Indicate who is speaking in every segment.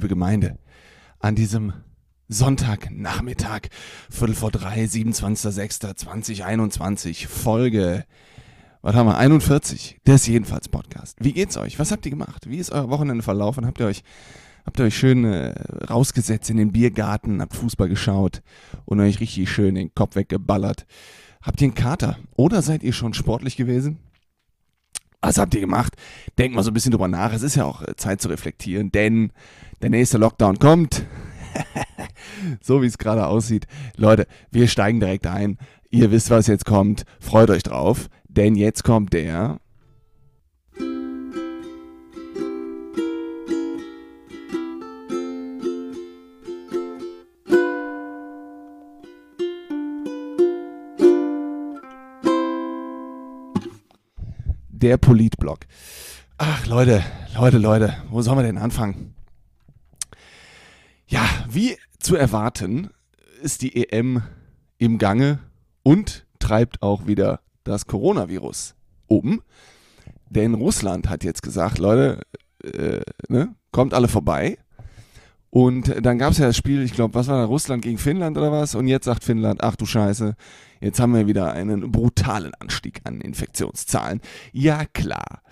Speaker 1: liebe Gemeinde, an diesem Sonntagnachmittag, Viertel vor drei, 27.06.2021, Folge, was haben wir, 41 des Jedenfalls Podcast. Wie geht's euch? Was habt ihr gemacht? Wie ist euer Wochenende verlaufen? Habt ihr euch, habt ihr euch schön äh, rausgesetzt in den Biergarten, habt Fußball geschaut und euch richtig schön den Kopf weggeballert? Habt ihr einen Kater? Oder seid ihr schon sportlich gewesen? Was habt ihr gemacht? Denkt mal so ein bisschen drüber nach. Es ist ja auch äh, Zeit zu reflektieren, denn der nächste Lockdown kommt. so wie es gerade aussieht. Leute, wir steigen direkt ein. Ihr wisst, was jetzt kommt. Freut euch drauf, denn jetzt kommt der. Der Politblog. Ach, Leute, Leute, Leute, wo sollen wir denn anfangen? Ja, wie zu erwarten, ist die EM im Gange und treibt auch wieder das Coronavirus um. Denn Russland hat jetzt gesagt, Leute, äh, ne, kommt alle vorbei. Und dann gab es ja das Spiel, ich glaube, was war da, Russland gegen Finnland oder was? Und jetzt sagt Finnland, ach du Scheiße, jetzt haben wir wieder einen brutalen Anstieg an Infektionszahlen. Ja klar.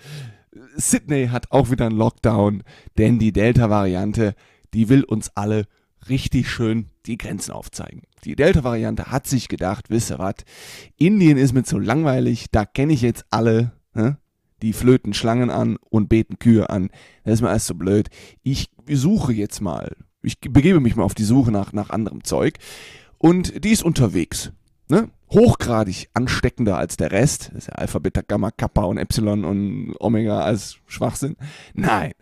Speaker 1: Sydney hat auch wieder einen Lockdown, denn die Delta-Variante, die will uns alle richtig schön die Grenzen aufzeigen. Die Delta-Variante hat sich gedacht, wisst ihr was, Indien ist mir zu langweilig, da kenne ich jetzt alle, ne? Die flöten Schlangen an und beten Kühe an. Das ist mir alles so blöd. Ich suche jetzt mal, ich begebe mich mal auf die Suche nach, nach anderem Zeug. Und die ist unterwegs. Ne? Hochgradig ansteckender als der Rest. Das ist ja Alpha, Beta, Gamma, Kappa und Epsilon und Omega als Schwachsinn. Nein,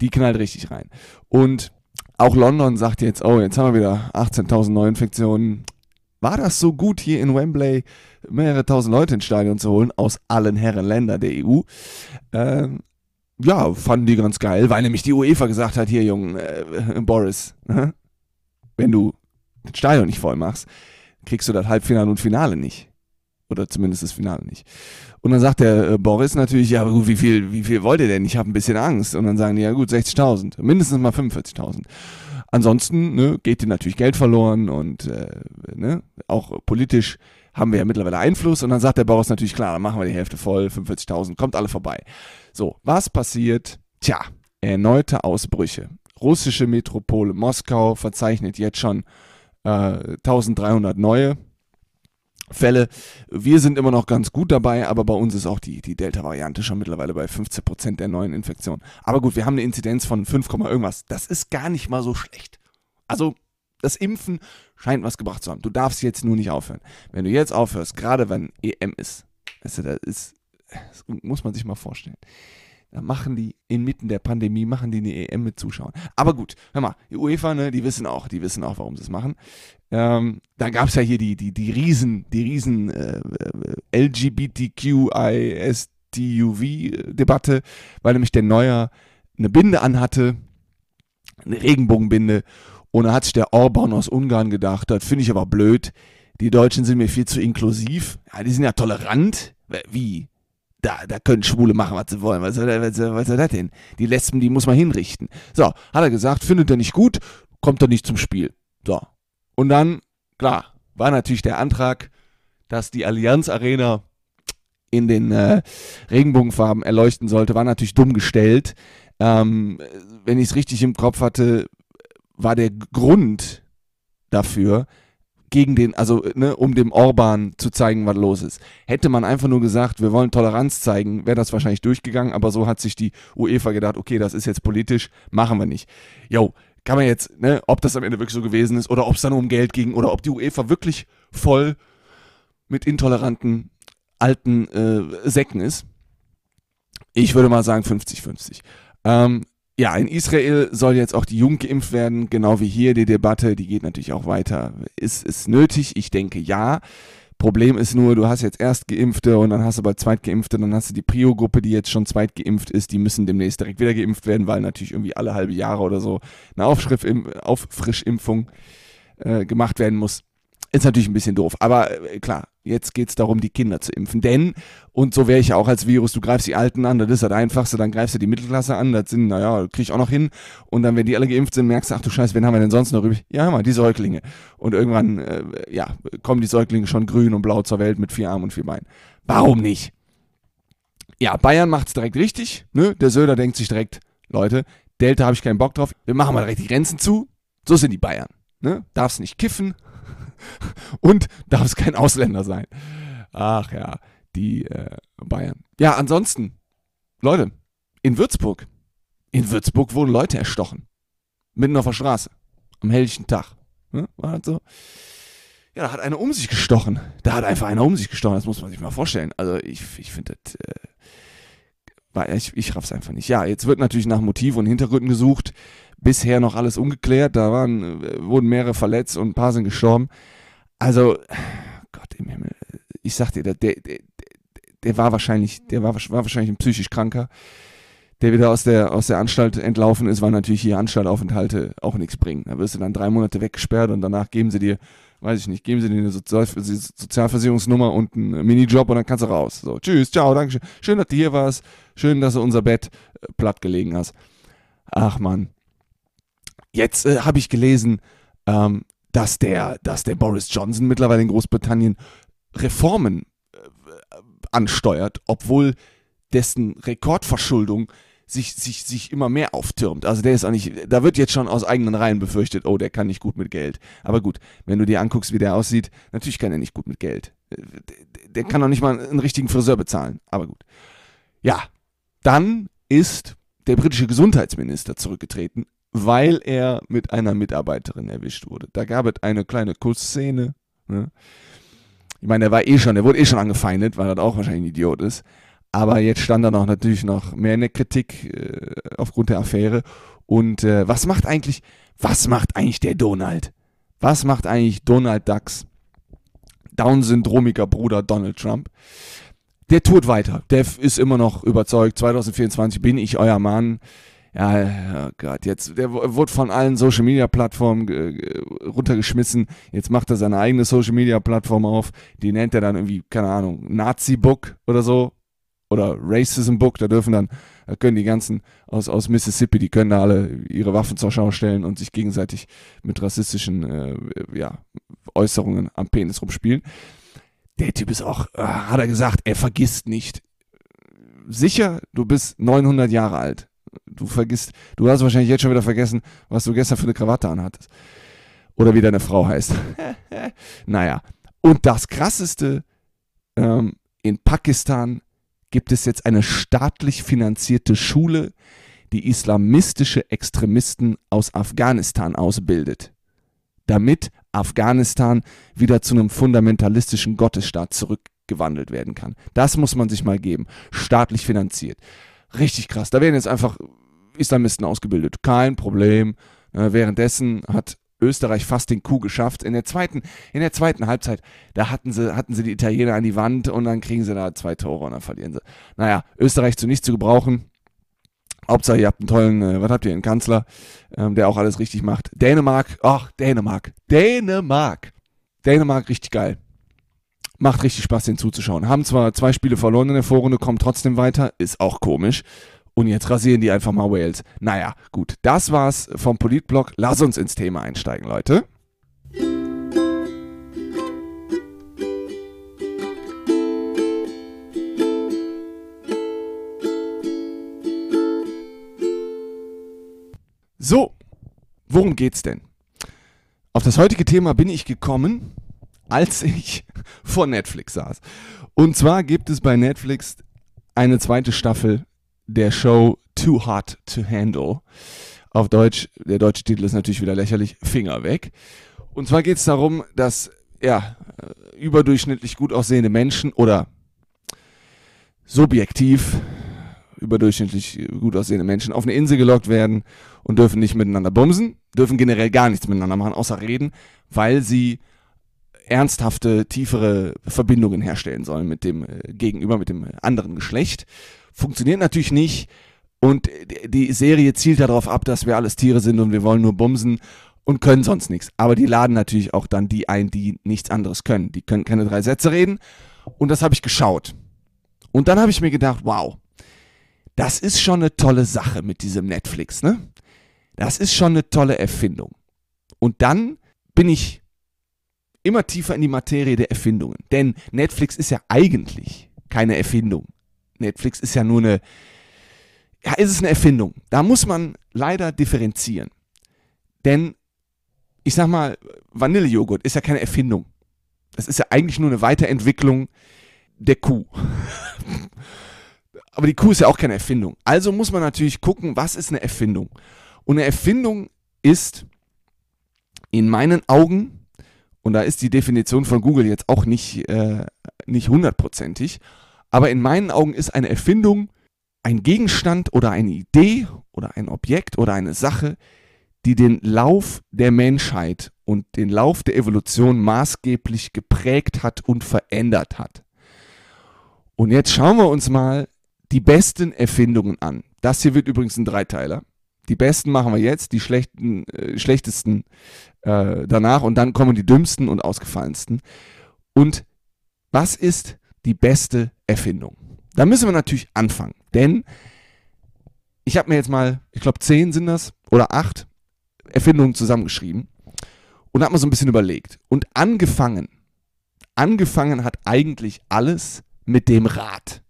Speaker 1: die knallt richtig rein. Und auch London sagt jetzt, oh, jetzt haben wir wieder 18.000 Neuinfektionen. War das so gut hier in Wembley mehrere tausend Leute ins Stadion zu holen aus allen Herrenländern der EU? Ähm, ja, fanden die ganz geil, weil nämlich die UEFA gesagt hat, hier, Jungen, äh, Boris, äh, wenn du das Stadion nicht voll machst, kriegst du das Halbfinale und Finale nicht. Oder zumindest das Finale nicht. Und dann sagt der äh, Boris natürlich, ja gut, wie viel, wie viel wollt ihr denn? Ich habe ein bisschen Angst. Und dann sagen die, ja gut, 60.000, mindestens mal 45.000. Ansonsten ne, geht dir natürlich Geld verloren und äh, ne, auch politisch haben wir ja mittlerweile Einfluss. Und dann sagt der Boris natürlich, klar, dann machen wir die Hälfte voll, 45.000, kommt alle vorbei. So, was passiert? Tja, erneute Ausbrüche. Russische Metropole Moskau verzeichnet jetzt schon äh, 1300 neue Fälle. Wir sind immer noch ganz gut dabei, aber bei uns ist auch die, die Delta-Variante schon mittlerweile bei 15% der neuen Infektionen. Aber gut, wir haben eine Inzidenz von 5, irgendwas. Das ist gar nicht mal so schlecht. Also, das Impfen scheint was gebracht zu haben. Du darfst jetzt nur nicht aufhören. Wenn du jetzt aufhörst, gerade wenn EM ist, weißt das ist, das muss man sich mal vorstellen. Da machen die inmitten der Pandemie, machen die eine EM mit Zuschauern. Aber gut, hör mal, die UEFA, ne, die wissen auch, die wissen auch, warum sie es machen. Ähm, da gab es ja hier die, die, die Riesen, die Riesen äh LGBTQISTUV-Debatte, weil nämlich der Neuer eine Binde anhatte, eine Regenbogenbinde. Und da hat sich der Orban aus Ungarn gedacht, das finde ich aber blöd. Die Deutschen sind mir viel zu inklusiv. Ja, die sind ja tolerant. Wie? da, da können Schwule machen, was sie wollen. Was soll, was, was soll das denn? Die Lesben, die muss man hinrichten. So, hat er gesagt, findet er nicht gut, kommt er nicht zum Spiel. So. Und dann, klar, war natürlich der Antrag, dass die Allianz Arena in den äh, Regenbogenfarben erleuchten sollte, war natürlich dumm gestellt. Ähm, wenn ich es richtig im Kopf hatte, war der Grund dafür, gegen den, also ne, um dem Orban zu zeigen, was los ist. Hätte man einfach nur gesagt, wir wollen Toleranz zeigen, wäre das wahrscheinlich durchgegangen, aber so hat sich die UEFA gedacht, okay, das ist jetzt politisch, machen wir nicht. Jo, kann man jetzt, ne, ob das am Ende wirklich so gewesen ist oder ob es dann um Geld ging oder ob die UEFA wirklich voll mit intoleranten alten äh, Säcken ist. Ich würde mal sagen 50-50. Ähm, ja, in Israel soll jetzt auch die Jugend geimpft werden, genau wie hier die Debatte, die geht natürlich auch weiter. Ist es nötig? Ich denke ja. Problem ist nur, du hast jetzt Erstgeimpfte und dann hast du bald Zweitgeimpfte, dann hast du die Prio-Gruppe, die jetzt schon zweitgeimpft ist, die müssen demnächst direkt wieder geimpft werden, weil natürlich irgendwie alle halbe Jahre oder so eine Auffrischimpfung äh, gemacht werden muss. Ist natürlich ein bisschen doof, aber äh, klar, Jetzt geht es darum, die Kinder zu impfen. Denn, und so wäre ich ja auch als Virus, du greifst die Alten an, das ist das Einfachste, dann greifst du die Mittelklasse an, das sind, naja, krieg ich auch noch hin. Und dann, wenn die alle geimpft sind, merkst du, ach du Scheiße, wen haben wir denn sonst noch übrig? Ja, mal, die Säuglinge. Und irgendwann, äh, ja, kommen die Säuglinge schon grün und blau zur Welt mit vier Armen und vier Beinen. Warum nicht? Ja, Bayern macht es direkt richtig. Ne? Der Söder denkt sich direkt, Leute, Delta habe ich keinen Bock drauf. Wir machen mal direkt die Grenzen zu. So sind die Bayern. Ne? Darfst nicht kiffen und darf es kein Ausländer sein. Ach ja, die äh, Bayern. Ja, ansonsten, Leute, in Würzburg, in Würzburg wurden Leute erstochen. Mitten auf der Straße. Am helllichen Tag. Ne? War halt so. Ja, da hat einer um sich gestochen. Da hat einfach einer um sich gestochen. Das muss man sich mal vorstellen. Also ich, ich finde das. Äh, ich, ich raff's einfach nicht. Ja, jetzt wird natürlich nach Motiv und Hintergründen gesucht. Bisher noch alles ungeklärt. Da waren, äh, wurden mehrere verletzt und ein paar sind gestorben. Also, Gott im Himmel. Ich sag dir, der, der, der, war wahrscheinlich, der war, war wahrscheinlich ein psychisch Kranker, der wieder aus der, aus der Anstalt entlaufen ist, weil natürlich hier Anstaltaufenthalte auch nichts bringen. Da wirst du dann drei Monate weggesperrt und danach geben sie dir, weiß ich nicht, geben sie dir eine Sozial Sozialversicherungsnummer und einen Minijob und dann kannst du raus. So, tschüss, ciao, danke schön. Schön, dass du hier warst. Schön, dass du unser Bett äh, platt gelegen hast. Ach man. Jetzt äh, habe ich gelesen, ähm, dass der, dass der Boris Johnson mittlerweile in Großbritannien Reformen äh, ansteuert, obwohl dessen Rekordverschuldung sich, sich, sich immer mehr auftürmt. Also der ist auch nicht, da wird jetzt schon aus eigenen Reihen befürchtet, oh, der kann nicht gut mit Geld. Aber gut, wenn du dir anguckst, wie der aussieht, natürlich kann er nicht gut mit Geld. Der kann auch nicht mal einen richtigen Friseur bezahlen. Aber gut. Ja, dann ist der britische Gesundheitsminister zurückgetreten, weil er mit einer Mitarbeiterin erwischt wurde. Da gab es eine kleine Kussszene. Ne? Ich meine, der war eh schon, der wurde eh schon angefeindet, weil er auch wahrscheinlich ein Idiot ist. Aber jetzt stand er noch natürlich noch mehr in der Kritik äh, aufgrund der Affäre. Und äh, was macht eigentlich, was macht eigentlich der Donald? Was macht eigentlich Donald Ducks Down-syndromiker Bruder Donald Trump? Der tut weiter. Der ist immer noch überzeugt. 2024 bin ich euer Mann ja, oh Gott, jetzt, der wurde von allen Social Media Plattformen runtergeschmissen. Jetzt macht er seine eigene Social Media Plattform auf. Die nennt er dann irgendwie, keine Ahnung, Nazi Book oder so. Oder Racism Book. Da dürfen dann, da können die ganzen aus, aus Mississippi, die können da alle ihre Waffen zur Schau stellen und sich gegenseitig mit rassistischen äh, ja, Äußerungen am Penis rumspielen. Der Typ ist auch, äh, hat er gesagt, er vergisst nicht. Sicher, du bist 900 Jahre alt du vergisst, du hast wahrscheinlich jetzt schon wieder vergessen, was du gestern für eine Krawatte anhattest. Oder wie deine Frau heißt. naja. Und das Krasseste, ähm, in Pakistan gibt es jetzt eine staatlich finanzierte Schule, die islamistische Extremisten aus Afghanistan ausbildet, damit Afghanistan wieder zu einem fundamentalistischen Gottesstaat zurückgewandelt werden kann. Das muss man sich mal geben. Staatlich finanziert. Richtig krass. Da werden jetzt einfach Islamisten ausgebildet. Kein Problem. Äh, währenddessen hat Österreich fast den Coup geschafft. In der zweiten, in der zweiten Halbzeit, da hatten sie, hatten sie die Italiener an die Wand und dann kriegen sie da zwei Tore und dann verlieren sie. Naja, Österreich zu nichts zu gebrauchen. Hauptsache, ihr habt einen tollen, äh, was habt ihr, einen Kanzler, ähm, der auch alles richtig macht. Dänemark, ach, Dänemark, Dänemark. Dänemark, richtig geil. Macht richtig Spaß, den zuzuschauen. Haben zwar zwei Spiele verloren in der Vorrunde, kommen trotzdem weiter, ist auch komisch. Und jetzt rasieren die einfach mal Wales. Naja, gut, das war's vom Politblog. Lass uns ins Thema einsteigen, Leute. So, worum geht's denn? Auf das heutige Thema bin ich gekommen, als ich vor Netflix saß. Und zwar gibt es bei Netflix eine zweite Staffel der Show Too Hot to Handle. Auf Deutsch, der deutsche Titel ist natürlich wieder lächerlich, Finger weg. Und zwar geht es darum, dass ja, überdurchschnittlich gut aussehende Menschen oder subjektiv überdurchschnittlich gut aussehende Menschen auf eine Insel gelockt werden und dürfen nicht miteinander bumsen, dürfen generell gar nichts miteinander machen, außer reden, weil sie ernsthafte, tiefere Verbindungen herstellen sollen mit dem äh, Gegenüber, mit dem anderen Geschlecht. Funktioniert natürlich nicht. Und die Serie zielt darauf ab, dass wir alles Tiere sind und wir wollen nur bumsen. und können sonst nichts. Aber die laden natürlich auch dann die ein, die nichts anderes können. Die können keine drei Sätze reden. Und das habe ich geschaut. Und dann habe ich mir gedacht, wow, das ist schon eine tolle Sache mit diesem Netflix, ne? Das ist schon eine tolle Erfindung. Und dann bin ich immer tiefer in die Materie der Erfindungen. Denn Netflix ist ja eigentlich keine Erfindung. Netflix ist ja nur eine, ja, ist es eine Erfindung. Da muss man leider differenzieren. Denn, ich sag mal, Vanillejoghurt ist ja keine Erfindung. Das ist ja eigentlich nur eine Weiterentwicklung der Kuh. Aber die Kuh ist ja auch keine Erfindung. Also muss man natürlich gucken, was ist eine Erfindung. Und eine Erfindung ist in meinen Augen, und da ist die Definition von Google jetzt auch nicht, äh, nicht hundertprozentig, aber in meinen Augen ist eine Erfindung ein Gegenstand oder eine Idee oder ein Objekt oder eine Sache, die den Lauf der Menschheit und den Lauf der Evolution maßgeblich geprägt hat und verändert hat. Und jetzt schauen wir uns mal die besten Erfindungen an. Das hier wird übrigens ein Dreiteiler. Die besten machen wir jetzt, die schlechten, äh, schlechtesten äh, danach und dann kommen die dümmsten und ausgefallensten. Und was ist die beste Erfindung? Da müssen wir natürlich anfangen, denn ich habe mir jetzt mal, ich glaube zehn sind das oder acht Erfindungen zusammengeschrieben und habe mir so ein bisschen überlegt. Und angefangen, angefangen hat eigentlich alles mit dem Rad.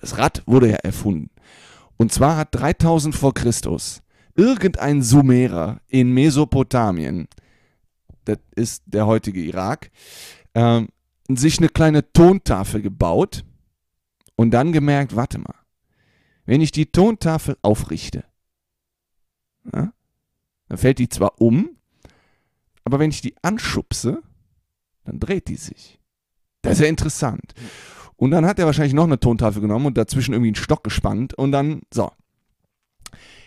Speaker 1: Das Rad wurde ja erfunden. Und zwar hat 3000 vor Christus irgendein Sumerer in Mesopotamien, das ist der heutige Irak, äh, sich eine kleine Tontafel gebaut und dann gemerkt, warte mal, wenn ich die Tontafel aufrichte, ja, dann fällt die zwar um, aber wenn ich die anschubse, dann dreht die sich. Das ist ja interessant. Und dann hat er wahrscheinlich noch eine Tontafel genommen und dazwischen irgendwie einen Stock gespannt und dann, so.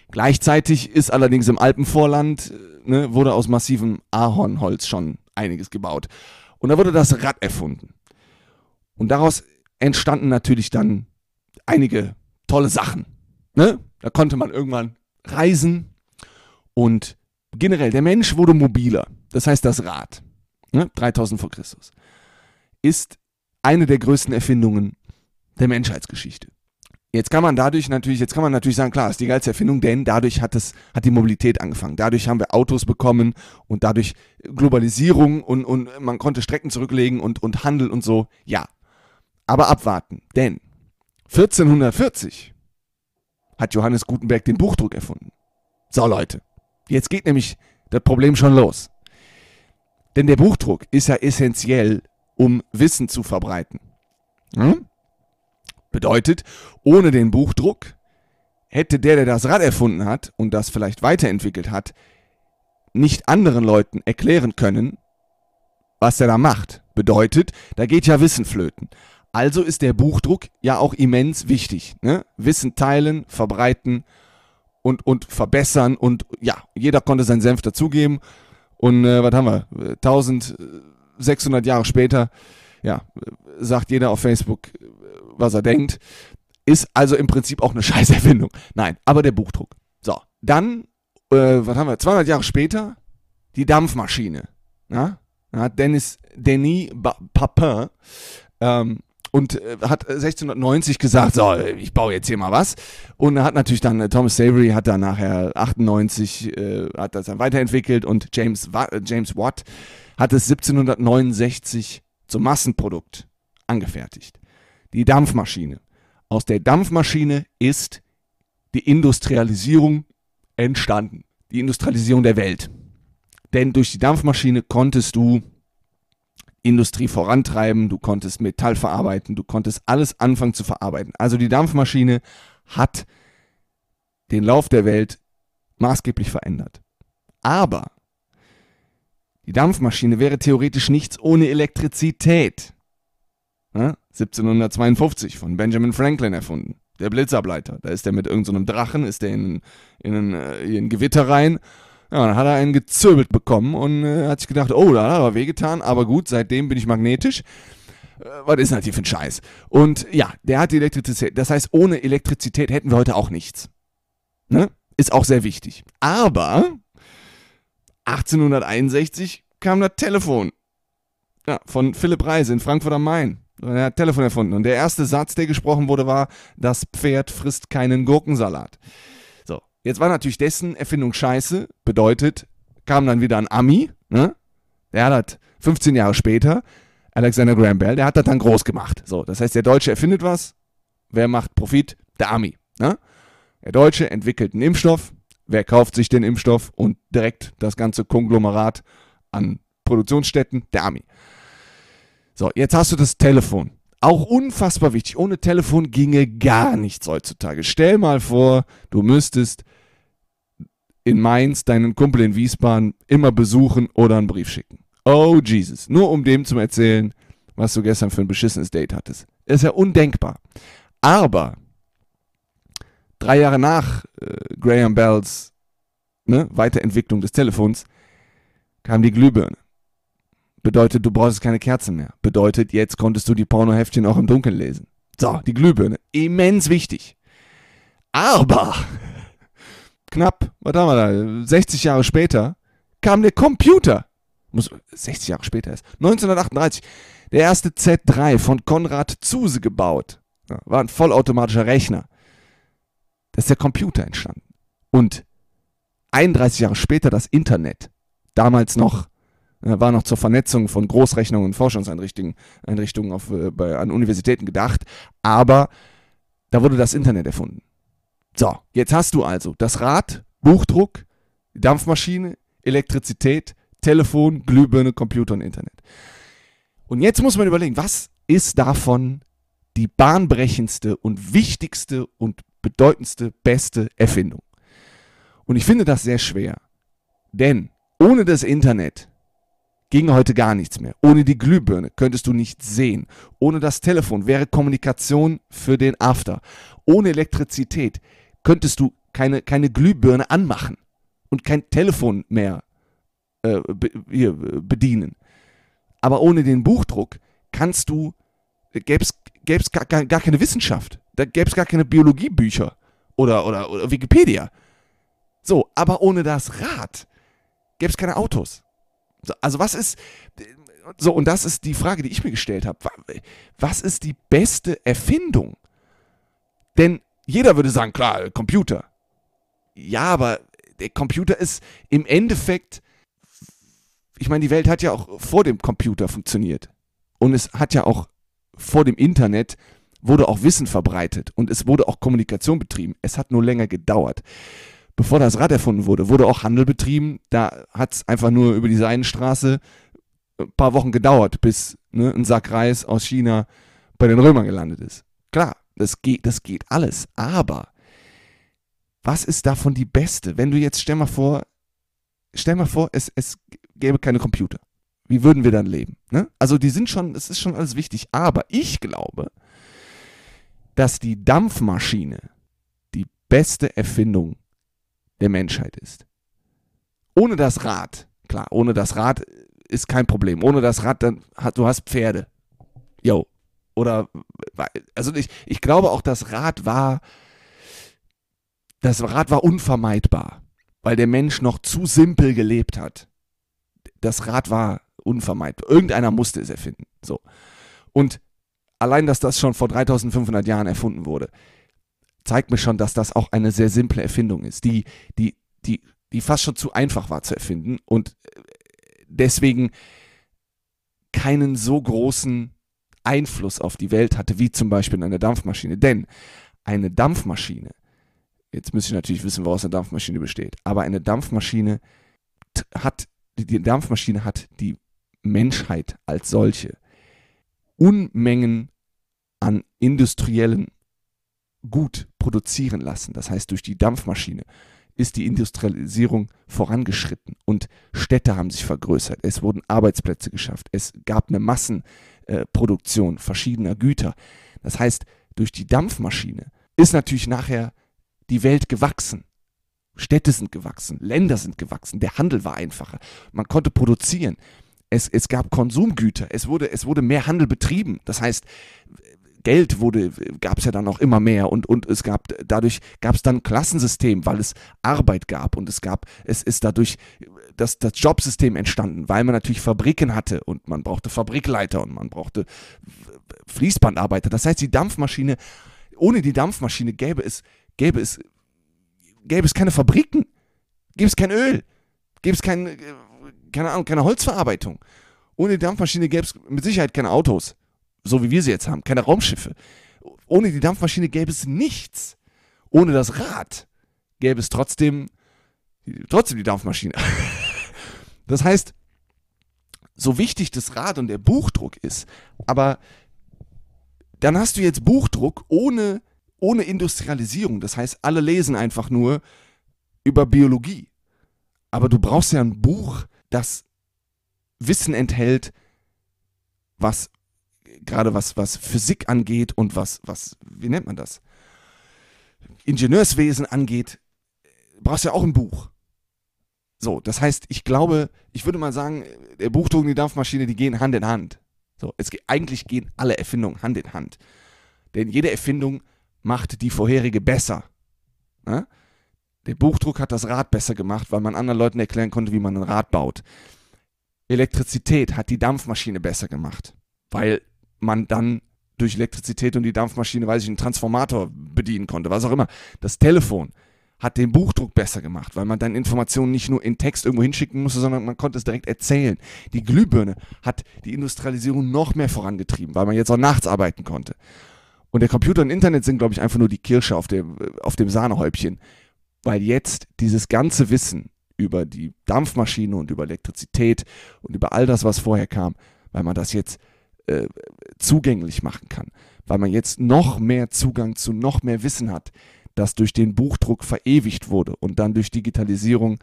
Speaker 1: Gleichzeitig ist allerdings im Alpenvorland, äh, ne, wurde aus massivem Ahornholz schon einiges gebaut. Und da wurde das Rad erfunden. Und daraus entstanden natürlich dann einige tolle Sachen. Ne? Da konnte man irgendwann reisen und generell der Mensch wurde mobiler. Das heißt, das Rad, ne? 3000 vor Christus, ist eine der größten Erfindungen der Menschheitsgeschichte. Jetzt kann man dadurch natürlich, jetzt kann man natürlich sagen, klar, ist die geilste Erfindung, denn dadurch hat es, hat die Mobilität angefangen. Dadurch haben wir Autos bekommen und dadurch Globalisierung und, und man konnte Strecken zurücklegen und, und Handel und so. Ja. Aber abwarten, denn 1440 hat Johannes Gutenberg den Buchdruck erfunden. So Leute, jetzt geht nämlich das Problem schon los. Denn der Buchdruck ist ja essentiell um Wissen zu verbreiten. Hm? Bedeutet, ohne den Buchdruck hätte der, der das Rad erfunden hat und das vielleicht weiterentwickelt hat, nicht anderen Leuten erklären können, was er da macht. Bedeutet, da geht ja Wissen flöten. Also ist der Buchdruck ja auch immens wichtig. Ne? Wissen teilen, verbreiten und, und verbessern und ja, jeder konnte seinen Senf dazugeben. Und äh, was haben wir? 1000 600 Jahre später, ja, sagt jeder auf Facebook, was er denkt. Ist also im Prinzip auch eine Scheißerfindung. Nein, aber der Buchdruck. So, dann, äh, was haben wir, 200 Jahre später, die Dampfmaschine. Ja? Ja, Dennis, Denis Papin ähm, und äh, hat 1690 gesagt, so, ich baue jetzt hier mal was. Und hat natürlich dann, äh, Thomas Savery hat dann nachher 98, äh, hat das dann weiterentwickelt und James, James Watt hat es 1769 zum Massenprodukt angefertigt. Die Dampfmaschine. Aus der Dampfmaschine ist die Industrialisierung entstanden. Die Industrialisierung der Welt. Denn durch die Dampfmaschine konntest du Industrie vorantreiben, du konntest Metall verarbeiten, du konntest alles anfangen zu verarbeiten. Also die Dampfmaschine hat den Lauf der Welt maßgeblich verändert. Aber die Dampfmaschine wäre theoretisch nichts ohne Elektrizität. Ja? 1752 von Benjamin Franklin erfunden. Der Blitzableiter. Da ist er mit irgendeinem so Drachen, ist er in, in, äh, in Gewitter rein. Ja, dann hat er einen gezwirbelt bekommen und äh, hat sich gedacht, oh, da hat er aber wehgetan, aber gut, seitdem bin ich magnetisch. Äh, was ist denn das hier für ein Scheiß? Und ja, der hat die Elektrizität. Das heißt, ohne Elektrizität hätten wir heute auch nichts. Ne? Ist auch sehr wichtig. Aber 1861 kam das Telefon. Ja, von Philipp Reise in Frankfurt am Main. Er hat Telefon erfunden. Und der erste Satz, der gesprochen wurde, war: Das Pferd frisst keinen Gurkensalat. So, jetzt war natürlich dessen Erfindung scheiße. Bedeutet, kam dann wieder ein Ami, ne? Der hat das 15 Jahre später, Alexander Graham Bell, der hat das dann groß gemacht. So, das heißt, der Deutsche erfindet was. Wer macht Profit? Der Ami. Ne? Der Deutsche entwickelt einen Impfstoff. Wer kauft sich den Impfstoff und direkt das ganze Konglomerat an Produktionsstätten? Der Ami. So, jetzt hast du das Telefon. Auch unfassbar wichtig. Ohne Telefon ginge gar nichts heutzutage. Stell mal vor, du müsstest in Mainz deinen Kumpel in Wiesbaden immer besuchen oder einen Brief schicken. Oh Jesus. Nur um dem zu erzählen, was du gestern für ein beschissenes Date hattest. Ist ja undenkbar. Aber drei Jahre nach äh, Graham Bells ne, Weiterentwicklung des Telefons kam die Glühbirne. Bedeutet, du brauchst keine Kerzen mehr. Bedeutet, jetzt konntest du die Pornoheftchen auch im Dunkeln lesen. So, die Glühbirne. Immens wichtig. Aber knapp, was haben wir da, 60 Jahre später kam der Computer. Muss 60 Jahre später ist. 1938. Der erste Z3 von Konrad Zuse gebaut. War ein vollautomatischer Rechner. Da ist der Computer entstanden. Und 31 Jahre später das Internet. Damals noch war noch zur Vernetzung von Großrechnungen und Forschungseinrichtungen Einrichtungen auf, äh, bei, an Universitäten gedacht, aber da wurde das Internet erfunden. So, jetzt hast du also das Rad, Buchdruck, Dampfmaschine, Elektrizität, Telefon, Glühbirne, Computer und Internet. Und jetzt muss man überlegen, was ist davon die bahnbrechendste und wichtigste und bedeutendste, beste Erfindung? Und ich finde das sehr schwer. Denn ohne das Internet ging heute gar nichts mehr. Ohne die Glühbirne könntest du nichts sehen. Ohne das Telefon wäre Kommunikation für den After. Ohne Elektrizität könntest du keine, keine Glühbirne anmachen und kein Telefon mehr äh, hier, bedienen. Aber ohne den Buchdruck kannst du, gäbe es gar, gar keine Wissenschaft. Da gäbe es gar keine Biologiebücher oder, oder, oder Wikipedia. So, aber ohne das Rad gäbe es keine Autos. So, also was ist, so und das ist die Frage, die ich mir gestellt habe. Was ist die beste Erfindung? Denn jeder würde sagen, klar, Computer. Ja, aber der Computer ist im Endeffekt, ich meine, die Welt hat ja auch vor dem Computer funktioniert. Und es hat ja auch vor dem Internet wurde auch Wissen verbreitet und es wurde auch Kommunikation betrieben. Es hat nur länger gedauert. Bevor das Rad erfunden wurde, wurde auch Handel betrieben. Da hat es einfach nur über die Seidenstraße ein paar Wochen gedauert, bis ne, ein Sack Reis aus China bei den Römern gelandet ist. Klar, das geht, das geht alles. Aber was ist davon die beste? Wenn du jetzt, stell mal vor, stell mal vor, es, es gäbe keine Computer. Wie würden wir dann leben? Ne? Also die sind schon, es ist schon alles wichtig. Aber ich glaube, dass die Dampfmaschine die beste Erfindung der Menschheit ist. Ohne das Rad, klar, ohne das Rad ist kein Problem. Ohne das Rad, dann hast du hast Pferde. Jo, oder, also ich, ich glaube auch, das Rad war, das Rad war unvermeidbar, weil der Mensch noch zu simpel gelebt hat. Das Rad war unvermeidbar. Irgendeiner musste es erfinden. So. Und allein, dass das schon vor 3500 Jahren erfunden wurde, zeigt mir schon, dass das auch eine sehr simple Erfindung ist, die, die, die, die fast schon zu einfach war zu erfinden und deswegen keinen so großen Einfluss auf die Welt hatte, wie zum Beispiel eine Dampfmaschine. Denn eine Dampfmaschine, jetzt müsste ich natürlich wissen, woraus eine Dampfmaschine besteht, aber eine Dampfmaschine hat, die Dampfmaschine hat die Menschheit als solche Unmengen an industriellen Gut produzieren lassen. Das heißt, durch die Dampfmaschine ist die Industrialisierung vorangeschritten und Städte haben sich vergrößert. Es wurden Arbeitsplätze geschafft. Es gab eine Massen, äh, Produktion verschiedener Güter. Das heißt, durch die Dampfmaschine ist natürlich nachher die Welt gewachsen. Städte sind gewachsen, Länder sind gewachsen, der Handel war einfacher. Man konnte produzieren. Es, es gab Konsumgüter, es wurde, es wurde mehr Handel betrieben. Das heißt, Geld wurde, gab es ja dann auch immer mehr und, und es gab, dadurch gab es dann Klassensystem, weil es Arbeit gab und es gab, es ist dadurch das, das Jobsystem entstanden, weil man natürlich Fabriken hatte und man brauchte Fabrikleiter und man brauchte Fließbandarbeiter. Das heißt, die Dampfmaschine, ohne die Dampfmaschine gäbe es, gäbe es, gäbe es keine Fabriken, gäbe es kein Öl, gäbe es kein, keine Ahnung, keine Holzverarbeitung. Ohne die Dampfmaschine gäbe es mit Sicherheit keine Autos, so wie wir sie jetzt haben, keine Raumschiffe. Ohne die Dampfmaschine gäbe es nichts. Ohne das Rad gäbe es trotzdem, trotzdem die Dampfmaschine. Das heißt, so wichtig das Rad und der Buchdruck ist, aber dann hast du jetzt Buchdruck ohne, ohne Industrialisierung. Das heißt, alle lesen einfach nur über Biologie. Aber du brauchst ja ein Buch, das Wissen enthält, was gerade was, was Physik angeht und was, was, wie nennt man das? Ingenieurswesen angeht, brauchst ja auch ein Buch. So, das heißt, ich glaube, ich würde mal sagen, der Buchdruck und die Dampfmaschine, die gehen Hand in Hand. So, es, eigentlich gehen alle Erfindungen Hand in Hand. Denn jede Erfindung macht die vorherige besser. Ne? Der Buchdruck hat das Rad besser gemacht, weil man anderen Leuten erklären konnte, wie man ein Rad baut. Elektrizität hat die Dampfmaschine besser gemacht, weil man dann durch Elektrizität und die Dampfmaschine, weiß ich, einen Transformator bedienen konnte, was auch immer. Das Telefon hat den Buchdruck besser gemacht, weil man dann Informationen nicht nur in Text irgendwo hinschicken musste, sondern man konnte es direkt erzählen. Die Glühbirne hat die Industrialisierung noch mehr vorangetrieben, weil man jetzt auch nachts arbeiten konnte. Und der Computer und Internet sind, glaube ich, einfach nur die Kirsche auf dem, auf dem Sahnehäubchen, weil jetzt dieses ganze Wissen über die Dampfmaschine und über Elektrizität und über all das, was vorher kam, weil man das jetzt äh, zugänglich machen kann, weil man jetzt noch mehr Zugang zu noch mehr Wissen hat, das durch den Buchdruck verewigt wurde und dann durch Digitalisierung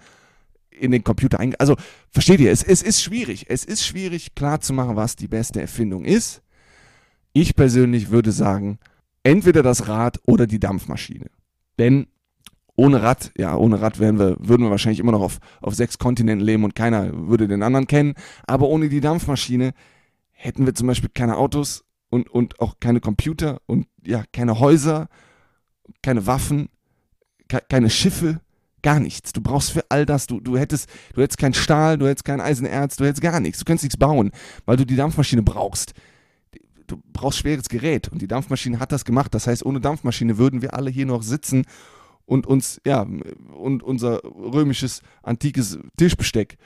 Speaker 1: in den Computer einge... Also, versteht ihr, es, es ist schwierig. Es ist schwierig klarzumachen, was die beste Erfindung ist. Ich persönlich würde sagen, entweder das Rad oder die Dampfmaschine. Denn ohne Rad, ja, ohne Rad wären wir, würden wir wahrscheinlich immer noch auf, auf sechs Kontinenten leben und keiner würde den anderen kennen. Aber ohne die Dampfmaschine hätten wir zum Beispiel keine Autos und, und auch keine Computer und ja, keine Häuser keine Waffen, ke keine Schiffe, gar nichts. Du brauchst für all das, du, du hättest, du hättest kein Stahl, du hättest kein Eisenerz, du hättest gar nichts. Du könntest nichts bauen, weil du die Dampfmaschine brauchst. Du brauchst schweres Gerät und die Dampfmaschine hat das gemacht. Das heißt, ohne Dampfmaschine würden wir alle hier noch sitzen und uns, ja, und unser römisches, antikes Tischbesteck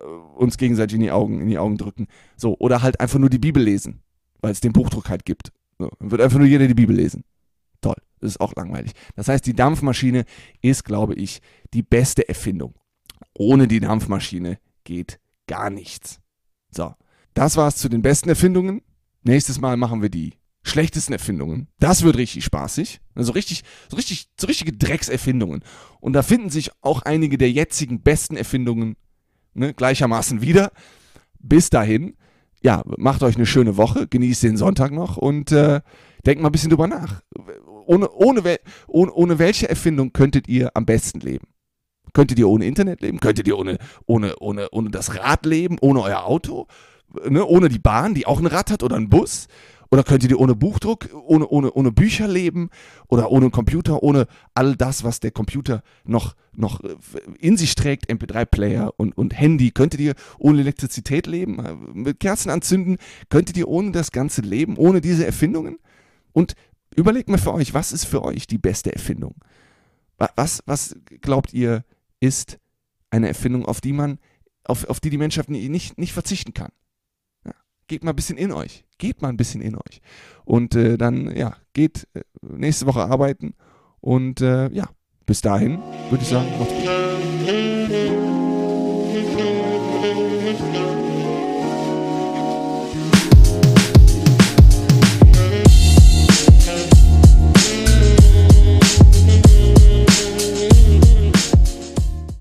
Speaker 1: äh, uns gegenseitig in die Augen, in die Augen drücken. So, oder halt einfach nur die Bibel lesen, weil es den Buchdruck halt gibt. So, dann wird einfach nur jeder die Bibel lesen. Toll. Das ist auch langweilig. Das heißt, die Dampfmaschine ist, glaube ich, die beste Erfindung. Ohne die Dampfmaschine geht gar nichts. So, das war's zu den besten Erfindungen. Nächstes Mal machen wir die schlechtesten Erfindungen. Das wird richtig spaßig. Also richtig, so richtig, so richtige Dreckserfindungen. Und da finden sich auch einige der jetzigen besten Erfindungen ne, gleichermaßen wieder. Bis dahin, ja, macht euch eine schöne Woche, genießt den Sonntag noch und äh, denkt mal ein bisschen drüber nach ohne, ohne, ohne, ohne welche Erfindung könntet ihr am besten leben? Könntet ihr ohne Internet leben? Könntet ihr ohne, ohne, ohne, ohne das Rad leben? Ohne euer Auto? Ne? Ohne die Bahn, die auch ein Rad hat oder einen Bus? Oder könntet ihr ohne Buchdruck, ohne, ohne, ohne Bücher leben? Oder ohne Computer, ohne all das, was der Computer noch, noch äh, in sich trägt, MP3-Player und, und Handy? Könntet ihr ohne Elektrizität leben? Äh, mit Kerzen anzünden? Könntet ihr ohne das Ganze leben? Ohne diese Erfindungen? Und Überlegt mal für euch, was ist für euch die beste Erfindung? Was, was glaubt ihr, ist eine Erfindung, auf die man, auf, auf die die Menschheit nicht, nicht verzichten kann? Ja, geht mal ein bisschen in euch. Geht mal ein bisschen in euch. Und äh, dann, ja, geht äh, nächste Woche arbeiten. Und äh, ja, bis dahin würde ich sagen, macht's gut.